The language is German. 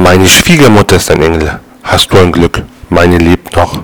Meine Schwiegermutter ist ein Engel. Hast du ein Glück. Meine lebt noch.